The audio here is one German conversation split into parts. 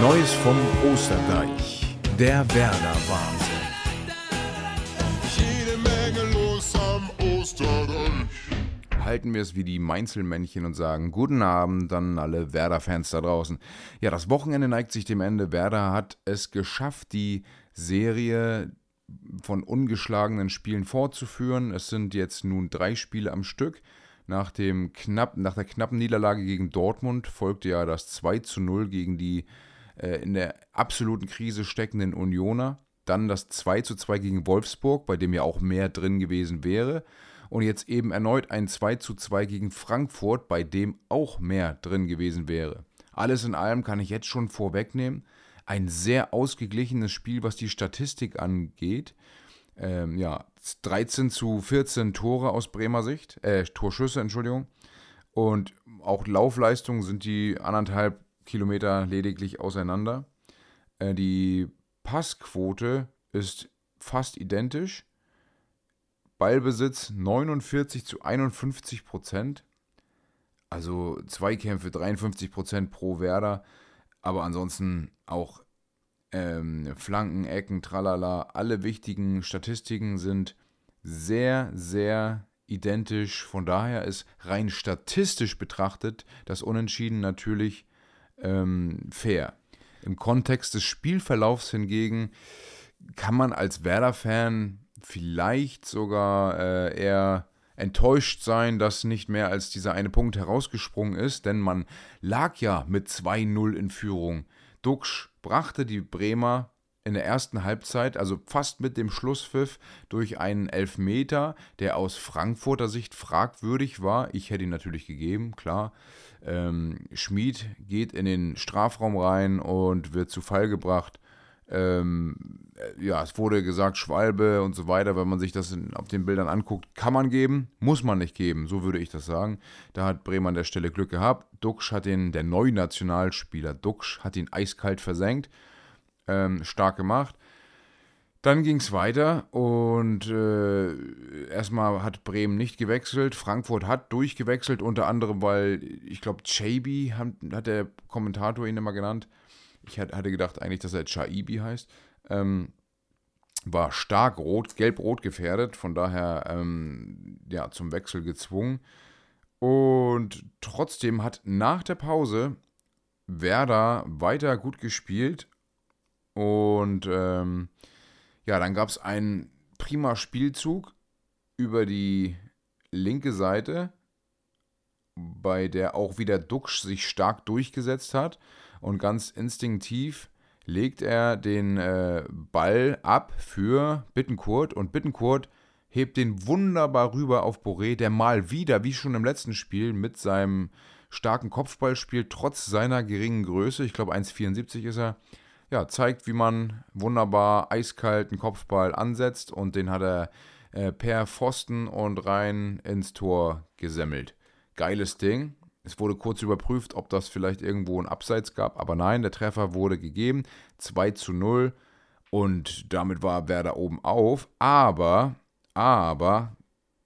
Neues vom Osterdeich. Der Werder-Wahnsinn. Jede Menge los am Osterdeich. Halten wir es wie die Mainzelmännchen und sagen Guten Abend an alle Werder-Fans da draußen. Ja, das Wochenende neigt sich dem Ende. Werder hat es geschafft, die Serie von ungeschlagenen Spielen fortzuführen. Es sind jetzt nun drei Spiele am Stück. Nach, dem knapp, nach der knappen Niederlage gegen Dortmund folgte ja das 2 zu 0 gegen die äh, in der absoluten Krise steckenden Unioner. Dann das 2 zu 2 gegen Wolfsburg, bei dem ja auch mehr drin gewesen wäre. Und jetzt eben erneut ein 2 zu 2 gegen Frankfurt, bei dem auch mehr drin gewesen wäre. Alles in allem kann ich jetzt schon vorwegnehmen. Ein sehr ausgeglichenes Spiel, was die Statistik angeht. Ähm, ja, 13 zu 14 Tore aus Bremer Sicht, äh, Torschüsse, Entschuldigung. Und auch Laufleistungen sind die anderthalb Kilometer lediglich auseinander. Äh, die Passquote ist fast identisch. Ballbesitz 49 zu 51 Prozent. Also Zweikämpfe 53 Prozent pro Werder. Aber ansonsten auch ähm, Flanken, Ecken, tralala. Alle wichtigen Statistiken sind sehr, sehr identisch. Von daher ist rein statistisch betrachtet das Unentschieden natürlich ähm, fair. Im Kontext des Spielverlaufs hingegen kann man als Werder-Fan vielleicht sogar äh, eher enttäuscht sein, dass nicht mehr als dieser eine Punkt herausgesprungen ist, denn man lag ja mit 2-0 in Führung. Duxch brachte die Bremer in der ersten Halbzeit, also fast mit dem Schlusspfiff, durch einen Elfmeter, der aus Frankfurter Sicht fragwürdig war. Ich hätte ihn natürlich gegeben, klar. Ähm, Schmid geht in den Strafraum rein und wird zu Fall gebracht. Ähm, äh, ja, es wurde gesagt, Schwalbe und so weiter, wenn man sich das in, auf den Bildern anguckt, kann man geben, muss man nicht geben, so würde ich das sagen. Da hat Bremer an der Stelle Glück gehabt. Duxch hat den, der neue Nationalspieler Duxch hat ihn eiskalt versenkt. Ähm, stark gemacht. Dann ging es weiter und äh, erstmal hat Bremen nicht gewechselt. Frankfurt hat durchgewechselt, unter anderem, weil ich glaube, Chaby hat, hat, der Kommentator ihn immer genannt. Ich hatte gedacht eigentlich, dass er Chaibi heißt. Ähm, war stark rot, gelb-rot gefährdet, von daher ähm, ja, zum Wechsel gezwungen. Und trotzdem hat nach der Pause Werder weiter gut gespielt und ähm, ja, dann gab es einen prima Spielzug über die linke Seite, bei der auch wieder Duxch sich stark durchgesetzt hat. Und ganz instinktiv legt er den äh, Ball ab für Bittenkurt. Und Bittenkurt hebt den wunderbar rüber auf Boré, der mal wieder, wie schon im letzten Spiel, mit seinem starken Kopfballspiel, trotz seiner geringen Größe, ich glaube 1,74 ist er, ja, zeigt, wie man wunderbar eiskalten Kopfball ansetzt und den hat er äh, per Pfosten und rein ins Tor gesemmelt. Geiles Ding. Es wurde kurz überprüft, ob das vielleicht irgendwo ein Abseits gab, aber nein, der Treffer wurde gegeben. 2 zu 0 und damit war Werder oben auf. Aber, aber,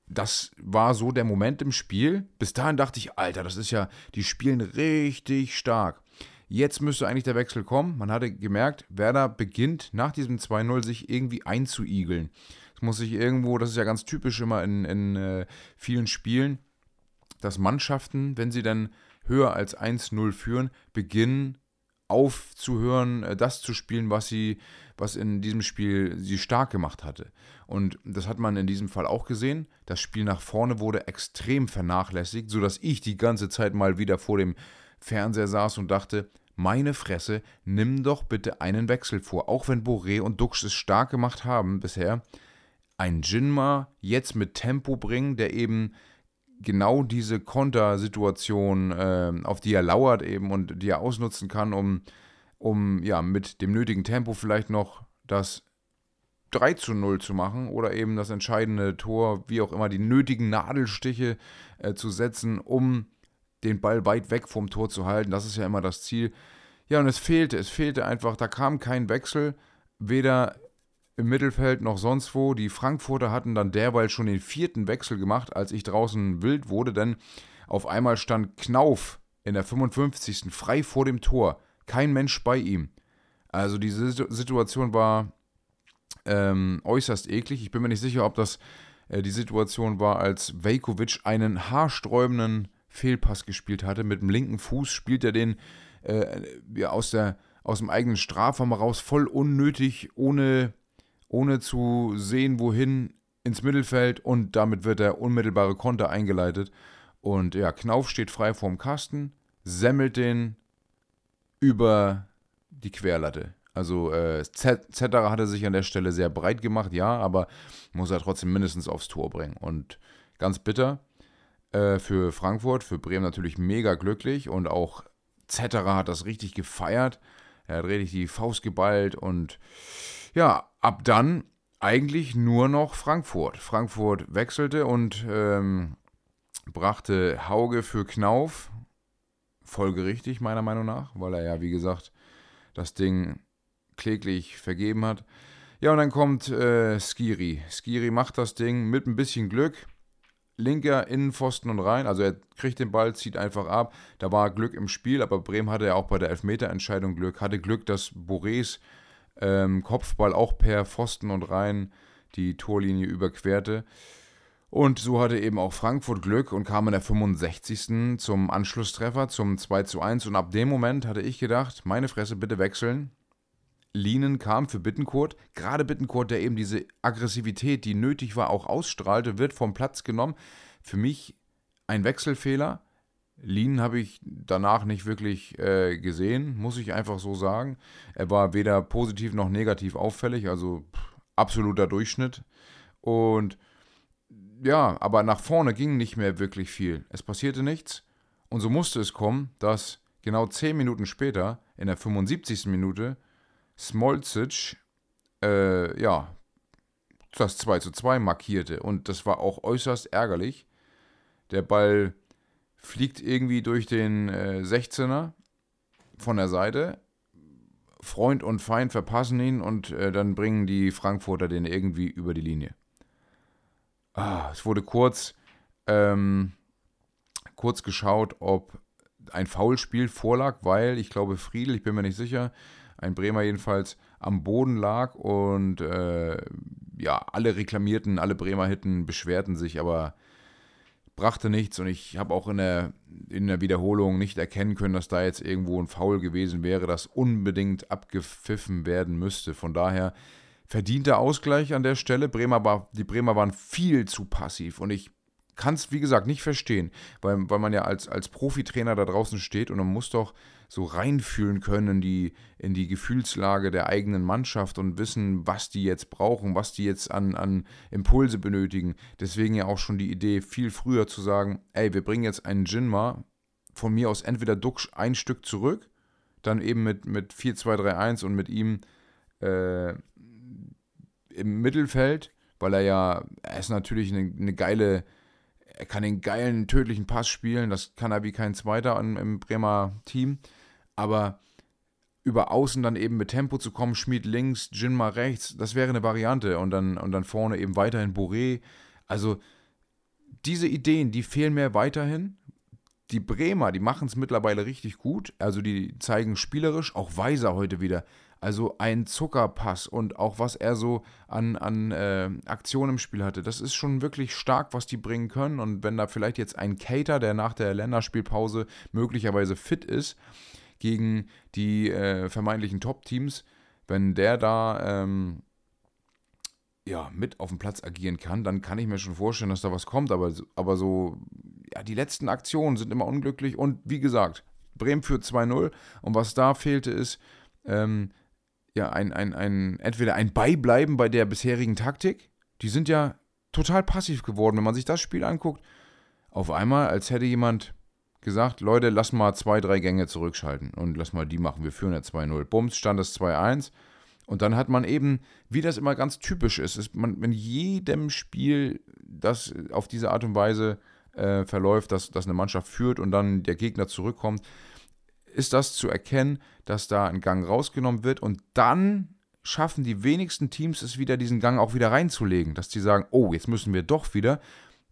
das war so der Moment im Spiel. Bis dahin dachte ich, Alter, das ist ja, die spielen richtig stark. Jetzt müsste eigentlich der Wechsel kommen. Man hatte gemerkt, Werder beginnt nach diesem 2-0 sich irgendwie einzuigeln. Es muss sich irgendwo, das ist ja ganz typisch immer in, in äh, vielen Spielen, dass Mannschaften, wenn sie dann höher als 1-0 führen, beginnen aufzuhören, äh, das zu spielen, was sie, was in diesem Spiel sie stark gemacht hatte. Und das hat man in diesem Fall auch gesehen. Das Spiel nach vorne wurde extrem vernachlässigt, sodass ich die ganze Zeit mal wieder vor dem Fernseher saß und dachte, meine Fresse, nimm doch bitte einen Wechsel vor. Auch wenn Boré und Dux es stark gemacht haben bisher. Ein Jinma jetzt mit Tempo bringen, der eben genau diese Kontersituation, äh, auf die er lauert eben und die er ausnutzen kann, um, um ja mit dem nötigen Tempo vielleicht noch das 3 zu 0 zu machen oder eben das entscheidende Tor, wie auch immer, die nötigen Nadelstiche äh, zu setzen, um den Ball weit weg vom Tor zu halten. Das ist ja immer das Ziel. Ja, und es fehlte, es fehlte einfach, da kam kein Wechsel, weder im Mittelfeld noch sonst wo. Die Frankfurter hatten dann derweil schon den vierten Wechsel gemacht, als ich draußen wild wurde, denn auf einmal stand Knauf in der 55. frei vor dem Tor. kein Mensch bei ihm. Also diese Situation war ähm, äußerst eklig. Ich bin mir nicht sicher, ob das äh, die Situation war, als Vejkovic einen haarsträubenden Fehlpass gespielt hatte. Mit dem linken Fuß spielt er den äh, aus, der, aus dem eigenen Strafraum raus, voll unnötig, ohne, ohne zu sehen, wohin ins Mittelfeld und damit wird der unmittelbare Konter eingeleitet. Und ja, Knauf steht frei vorm Kasten, semmelt den über die Querlatte. Also äh, Zetterer hatte sich an der Stelle sehr breit gemacht, ja, aber muss er trotzdem mindestens aufs Tor bringen. Und ganz bitter äh, für Frankfurt, für Bremen natürlich mega glücklich und auch Zetterer hat das richtig gefeiert. Er hat richtig die Faust geballt und ja, ab dann eigentlich nur noch Frankfurt. Frankfurt wechselte und ähm, brachte Hauge für Knauf. Folgerichtig, meiner Meinung nach, weil er ja, wie gesagt, das Ding kläglich vergeben hat. Ja, und dann kommt äh, Skiri. Skiri macht das Ding mit ein bisschen Glück. Linker Innenpfosten und rein. Also er kriegt den Ball, zieht einfach ab. Da war Glück im Spiel, aber Bremen hatte ja auch bei der Elfmeterentscheidung Glück. Hatte Glück, dass Borés ähm, Kopfball auch per Pfosten und rein die Torlinie überquerte. Und so hatte eben auch Frankfurt Glück und kam in der 65. zum Anschlusstreffer, zum 2 zu 1. Und ab dem Moment hatte ich gedacht, meine Fresse, bitte wechseln. Lienen kam für Bittenkurt. Gerade Bittenkurt, der eben diese Aggressivität, die nötig war, auch ausstrahlte, wird vom Platz genommen. Für mich ein Wechselfehler. Lien habe ich danach nicht wirklich äh, gesehen, muss ich einfach so sagen. Er war weder positiv noch negativ auffällig, also pff, absoluter Durchschnitt. Und ja, aber nach vorne ging nicht mehr wirklich viel. Es passierte nichts. Und so musste es kommen, dass genau 10 Minuten später, in der 75. Minute, Smolcic, äh, ja, das 2 zu 2 markierte. Und das war auch äußerst ärgerlich. Der Ball fliegt irgendwie durch den äh, 16er von der Seite. Freund und Feind verpassen ihn und äh, dann bringen die Frankfurter den irgendwie über die Linie. Ah, es wurde kurz, ähm, kurz geschaut, ob ein Foulspiel vorlag, weil ich glaube Friedel, ich bin mir nicht sicher, ein Bremer jedenfalls am Boden lag und äh, ja, alle reklamierten, alle Bremer Hitten beschwerten sich, aber brachte nichts und ich habe auch in der, in der Wiederholung nicht erkennen können, dass da jetzt irgendwo ein Foul gewesen wäre, das unbedingt abgepfiffen werden müsste. Von daher verdienter Ausgleich an der Stelle. Bremer war, die Bremer waren viel zu passiv und ich kann es, wie gesagt, nicht verstehen, weil, weil man ja als, als Profitrainer da draußen steht und man muss doch so reinfühlen können in die, in die Gefühlslage der eigenen Mannschaft und wissen, was die jetzt brauchen, was die jetzt an, an Impulse benötigen. Deswegen ja auch schon die Idee, viel früher zu sagen, ey, wir bringen jetzt einen Jinma, von mir aus entweder Duxch ein Stück zurück, dann eben mit, mit 4-2-3-1 und mit ihm äh, im Mittelfeld, weil er ja, er ist natürlich eine, eine geile er kann den geilen, tödlichen Pass spielen, das kann er wie kein zweiter im, im Bremer Team aber über außen dann eben mit Tempo zu kommen, Schmied links, Jinma rechts, das wäre eine Variante und dann, und dann vorne eben weiterhin Boré. Also diese Ideen, die fehlen mir weiterhin. Die Bremer, die machen es mittlerweile richtig gut. Also die zeigen spielerisch, auch Weiser heute wieder. Also ein Zuckerpass und auch was er so an, an äh, Aktionen im Spiel hatte, das ist schon wirklich stark, was die bringen können. Und wenn da vielleicht jetzt ein Cater, der nach der Länderspielpause möglicherweise fit ist, gegen die äh, vermeintlichen Top-Teams, wenn der da ähm, ja, mit auf dem Platz agieren kann, dann kann ich mir schon vorstellen, dass da was kommt. Aber, aber so, ja, die letzten Aktionen sind immer unglücklich. Und wie gesagt, Bremen führt 2-0. Und was da fehlte, ist ähm, ja ein, ein, ein, entweder ein Beibleiben bei der bisherigen Taktik. Die sind ja total passiv geworden. Wenn man sich das Spiel anguckt, auf einmal, als hätte jemand gesagt, Leute, lass mal zwei, drei Gänge zurückschalten und lass mal die machen. Wir führen ja 2-0. Bums, stand es 2-1. Und dann hat man eben, wie das immer ganz typisch ist, ist man in jedem Spiel, das auf diese Art und Weise äh, verläuft, dass, dass eine Mannschaft führt und dann der Gegner zurückkommt, ist das zu erkennen, dass da ein Gang rausgenommen wird und dann schaffen die wenigsten Teams es wieder, diesen Gang auch wieder reinzulegen, dass die sagen, oh, jetzt müssen wir doch wieder.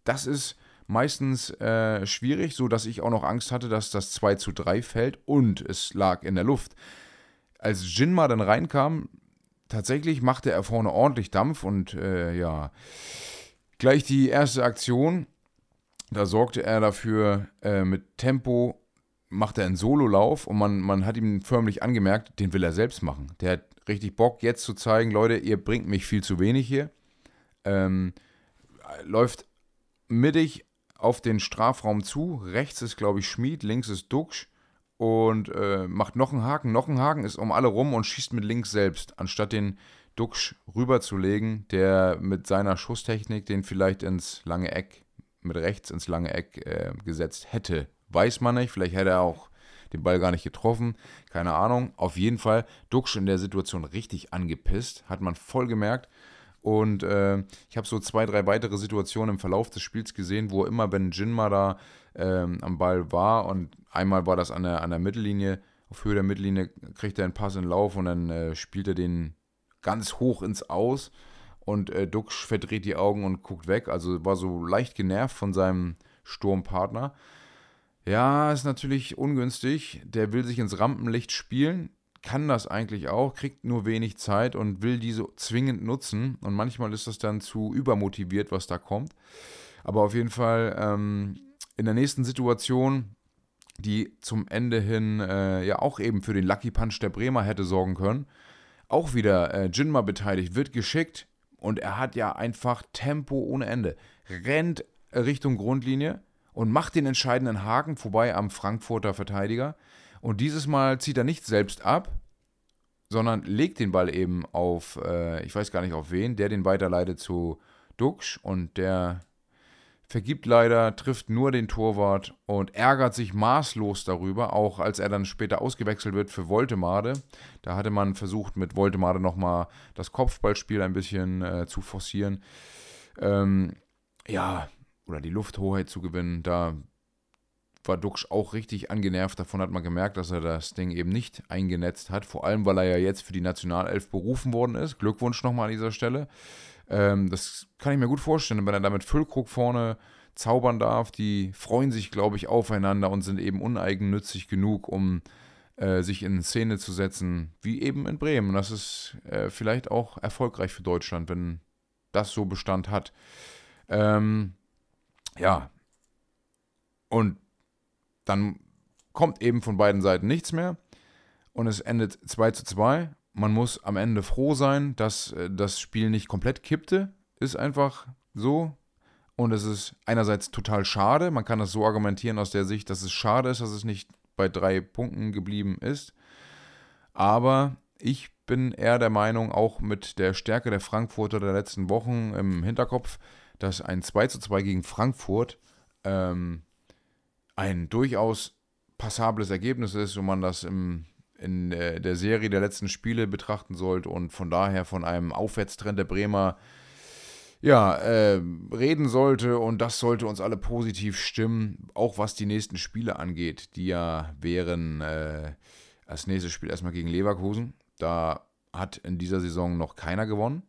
Das ist meistens äh, schwierig, so dass ich auch noch Angst hatte, dass das 2 zu 3 fällt und es lag in der Luft. Als Jinma dann reinkam, tatsächlich machte er vorne ordentlich Dampf und äh, ja, gleich die erste Aktion, da sorgte er dafür äh, mit Tempo, macht er einen Sololauf und man, man hat ihm förmlich angemerkt, den will er selbst machen. Der hat richtig Bock, jetzt zu zeigen, Leute, ihr bringt mich viel zu wenig hier. Ähm, läuft mittig auf den Strafraum zu. Rechts ist, glaube ich, Schmied, links ist Duxch und äh, macht noch einen Haken. Noch einen Haken ist um alle rum und schießt mit links selbst, anstatt den Duxch rüberzulegen, der mit seiner Schusstechnik den vielleicht ins lange Eck, mit rechts ins lange Eck äh, gesetzt hätte. Weiß man nicht, vielleicht hätte er auch den Ball gar nicht getroffen, keine Ahnung. Auf jeden Fall Duxch in der Situation richtig angepisst, hat man voll gemerkt. Und äh, ich habe so zwei, drei weitere Situationen im Verlauf des Spiels gesehen, wo immer, wenn Jinma da ähm, am Ball war und einmal war das an der, an der Mittellinie, auf Höhe der Mittellinie kriegt er einen Pass in Lauf und dann äh, spielt er den ganz hoch ins Aus und äh, Duxch verdreht die Augen und guckt weg. Also war so leicht genervt von seinem Sturmpartner. Ja, ist natürlich ungünstig. Der will sich ins Rampenlicht spielen kann das eigentlich auch, kriegt nur wenig Zeit und will diese zwingend nutzen. Und manchmal ist das dann zu übermotiviert, was da kommt. Aber auf jeden Fall ähm, in der nächsten Situation, die zum Ende hin äh, ja auch eben für den Lucky Punch der Bremer hätte sorgen können, auch wieder äh, Jinma beteiligt, wird geschickt und er hat ja einfach Tempo ohne Ende. Rennt Richtung Grundlinie und macht den entscheidenden Haken vorbei am Frankfurter Verteidiger. Und dieses Mal zieht er nicht selbst ab, sondern legt den Ball eben auf, äh, ich weiß gar nicht auf wen, der den weiterleitet zu Duxch und der vergibt leider, trifft nur den Torwart und ärgert sich maßlos darüber, auch als er dann später ausgewechselt wird für Voltemade. Da hatte man versucht, mit Voltemade nochmal das Kopfballspiel ein bisschen äh, zu forcieren. Ähm, ja, oder die Lufthoheit zu gewinnen. Da war Duxch auch richtig angenervt. Davon hat man gemerkt, dass er das Ding eben nicht eingenetzt hat. Vor allem, weil er ja jetzt für die Nationalelf berufen worden ist. Glückwunsch nochmal an dieser Stelle. Ähm, das kann ich mir gut vorstellen, wenn er da mit Füllkrug vorne zaubern darf. Die freuen sich, glaube ich, aufeinander und sind eben uneigennützig genug, um äh, sich in Szene zu setzen, wie eben in Bremen. Und das ist äh, vielleicht auch erfolgreich für Deutschland, wenn das so Bestand hat. Ähm, ja. Und dann kommt eben von beiden Seiten nichts mehr und es endet 2 zu 2. Man muss am Ende froh sein, dass äh, das Spiel nicht komplett kippte. Ist einfach so. Und es ist einerseits total schade. Man kann das so argumentieren aus der Sicht, dass es schade ist, dass es nicht bei drei Punkten geblieben ist. Aber ich bin eher der Meinung, auch mit der Stärke der Frankfurter der letzten Wochen im Hinterkopf, dass ein 2 zu 2 gegen Frankfurt ähm, ein durchaus passables Ergebnis ist, wenn man das im, in der Serie der letzten Spiele betrachten sollte und von daher von einem Aufwärtstrend der Bremer ja, äh, reden sollte und das sollte uns alle positiv stimmen, auch was die nächsten Spiele angeht, die ja wären äh, als nächstes Spiel erstmal gegen Leverkusen. Da hat in dieser Saison noch keiner gewonnen.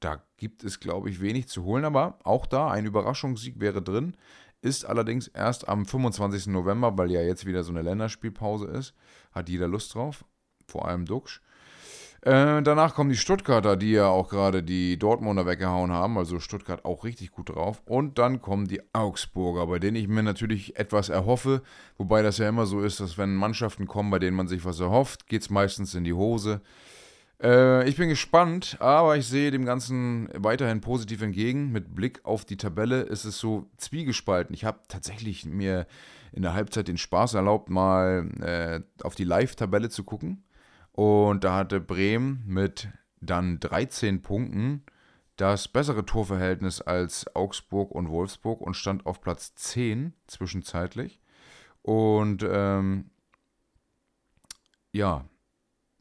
Da gibt es, glaube ich, wenig zu holen, aber auch da ein Überraschungssieg wäre drin ist allerdings erst am 25. November, weil ja jetzt wieder so eine Länderspielpause ist. Hat jeder Lust drauf, vor allem Duxch. Äh, danach kommen die Stuttgarter, die ja auch gerade die Dortmunder weggehauen haben, also Stuttgart auch richtig gut drauf. Und dann kommen die Augsburger, bei denen ich mir natürlich etwas erhoffe, wobei das ja immer so ist, dass wenn Mannschaften kommen, bei denen man sich was erhofft, geht es meistens in die Hose. Äh, ich bin gespannt, aber ich sehe dem Ganzen weiterhin positiv entgegen. Mit Blick auf die Tabelle ist es so zwiegespalten. Ich habe tatsächlich mir in der Halbzeit den Spaß erlaubt, mal äh, auf die Live-Tabelle zu gucken. Und da hatte Bremen mit dann 13 Punkten das bessere Torverhältnis als Augsburg und Wolfsburg und stand auf Platz 10 zwischenzeitlich. Und ähm, ja,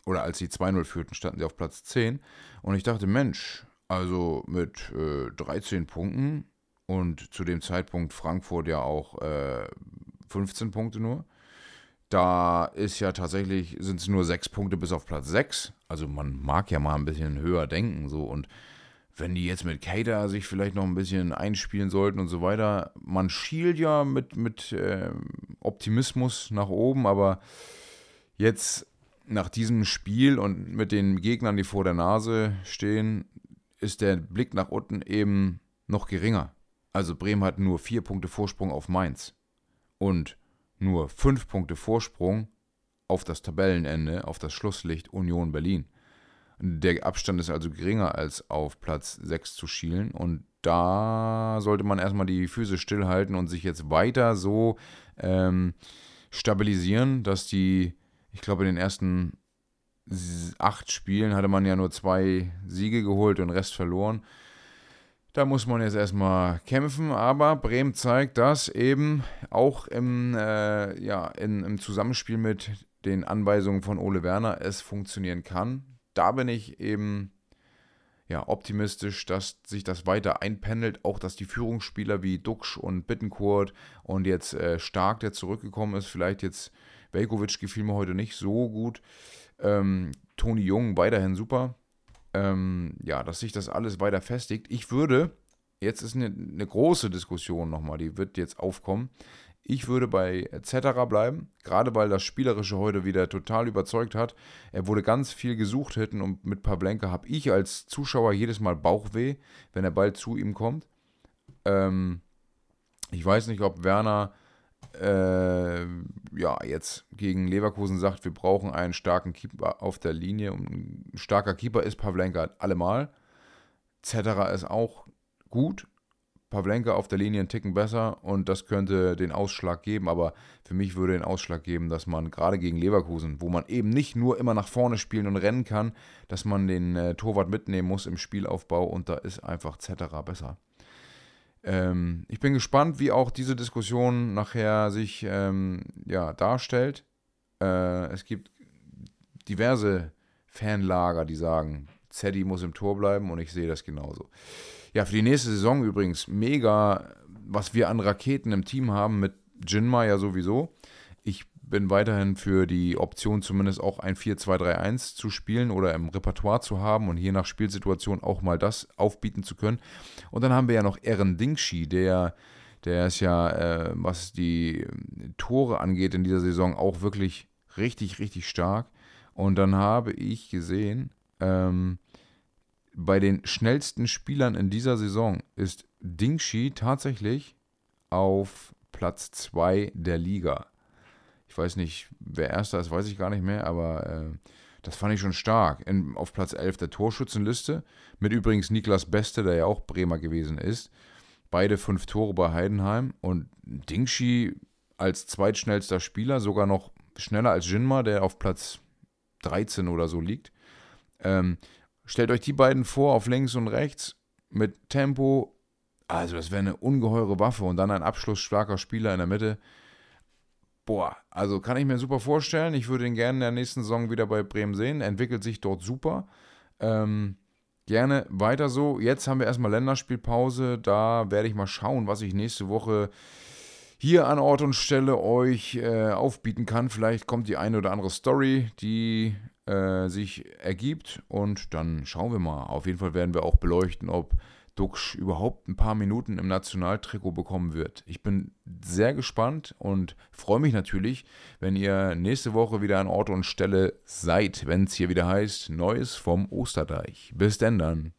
oder als sie 2-0 führten, standen sie auf Platz 10. Und ich dachte, Mensch, also mit äh, 13 Punkten und zu dem Zeitpunkt Frankfurt ja auch äh, 15 Punkte nur. Da ist ja tatsächlich, sind es nur 6 Punkte bis auf Platz 6. Also man mag ja mal ein bisschen höher denken so und wenn die jetzt mit Cater sich vielleicht noch ein bisschen einspielen sollten und so weiter. Man schielt ja mit, mit äh, Optimismus nach oben, aber jetzt nach diesem Spiel und mit den Gegnern, die vor der Nase stehen, ist der Blick nach unten eben noch geringer. Also Bremen hat nur vier Punkte Vorsprung auf Mainz und nur fünf Punkte Vorsprung auf das Tabellenende, auf das Schlusslicht Union Berlin. Der Abstand ist also geringer als auf Platz 6 zu schielen und da sollte man erstmal die Füße stillhalten und sich jetzt weiter so ähm, stabilisieren, dass die, ich glaube, in den ersten acht Spielen hatte man ja nur zwei Siege geholt und den Rest verloren. Da muss man jetzt erstmal kämpfen, aber Bremen zeigt, dass eben auch im, äh, ja, in, im Zusammenspiel mit den Anweisungen von Ole Werner es funktionieren kann. Da bin ich eben ja, optimistisch, dass sich das weiter einpendelt. Auch, dass die Führungsspieler wie Duxch und Bittencourt und jetzt äh, Stark, der zurückgekommen ist, vielleicht jetzt Velkovic gefiel mir heute nicht so gut. Ähm, Toni Jung weiterhin super ähm, ja, dass sich das alles weiter festigt. Ich würde, jetzt ist eine, eine große Diskussion nochmal, die wird jetzt aufkommen. Ich würde bei Zetterer bleiben, gerade weil das Spielerische heute wieder total überzeugt hat. Er wurde ganz viel gesucht hätten und mit Pavlenka habe ich als Zuschauer jedes Mal Bauchweh, wenn er bald zu ihm kommt. Ähm, ich weiß nicht, ob Werner äh, ja, jetzt gegen Leverkusen sagt, wir brauchen einen starken Keeper auf der Linie. Und ein starker Keeper ist Pavlenka allemal. Zetterer ist auch gut. Pavlenka auf der Linie einen Ticken besser und das könnte den Ausschlag geben, aber für mich würde den Ausschlag geben, dass man gerade gegen Leverkusen, wo man eben nicht nur immer nach vorne spielen und rennen kann, dass man den äh, Torwart mitnehmen muss im Spielaufbau und da ist einfach Zetterer besser. Ähm, ich bin gespannt, wie auch diese Diskussion nachher sich ähm, ja, darstellt. Äh, es gibt diverse Fanlager, die sagen, Zeddy muss im Tor bleiben und ich sehe das genauso. Ja, für die nächste Saison übrigens mega, was wir an Raketen im Team haben mit Jinma ja sowieso. Ich bin weiterhin für die Option, zumindest auch ein 4-2-3-1 zu spielen oder im Repertoire zu haben und je nach Spielsituation auch mal das aufbieten zu können. Und dann haben wir ja noch Eren Dingshi, der, der ist ja, äh, was die Tore angeht in dieser Saison, auch wirklich richtig, richtig stark. Und dann habe ich gesehen, ähm, bei den schnellsten Spielern in dieser Saison ist Dingshi tatsächlich auf Platz 2 der Liga. Ich weiß nicht, wer erster ist, weiß ich gar nicht mehr, aber äh, das fand ich schon stark. In, auf Platz 11 der Torschützenliste, mit übrigens Niklas Beste, der ja auch Bremer gewesen ist. Beide fünf Tore bei Heidenheim und Dingshi als zweitschnellster Spieler, sogar noch schneller als Jinma, der auf Platz 13 oder so liegt. Ähm, stellt euch die beiden vor auf links und rechts mit Tempo. Also, das wäre eine ungeheure Waffe und dann ein abschlussstarker Spieler in der Mitte. Boah, also kann ich mir super vorstellen. Ich würde ihn gerne in der nächsten Saison wieder bei Bremen sehen. Entwickelt sich dort super. Ähm, gerne weiter so. Jetzt haben wir erstmal Länderspielpause. Da werde ich mal schauen, was ich nächste Woche hier an Ort und Stelle euch äh, aufbieten kann. Vielleicht kommt die eine oder andere Story, die äh, sich ergibt. Und dann schauen wir mal. Auf jeden Fall werden wir auch beleuchten, ob Duxch überhaupt ein paar Minuten im Nationaltrikot bekommen wird. Ich bin sehr gespannt und freue mich natürlich, wenn ihr nächste Woche wieder an Ort und Stelle seid, wenn es hier wieder heißt Neues vom Osterdeich. Bis denn dann.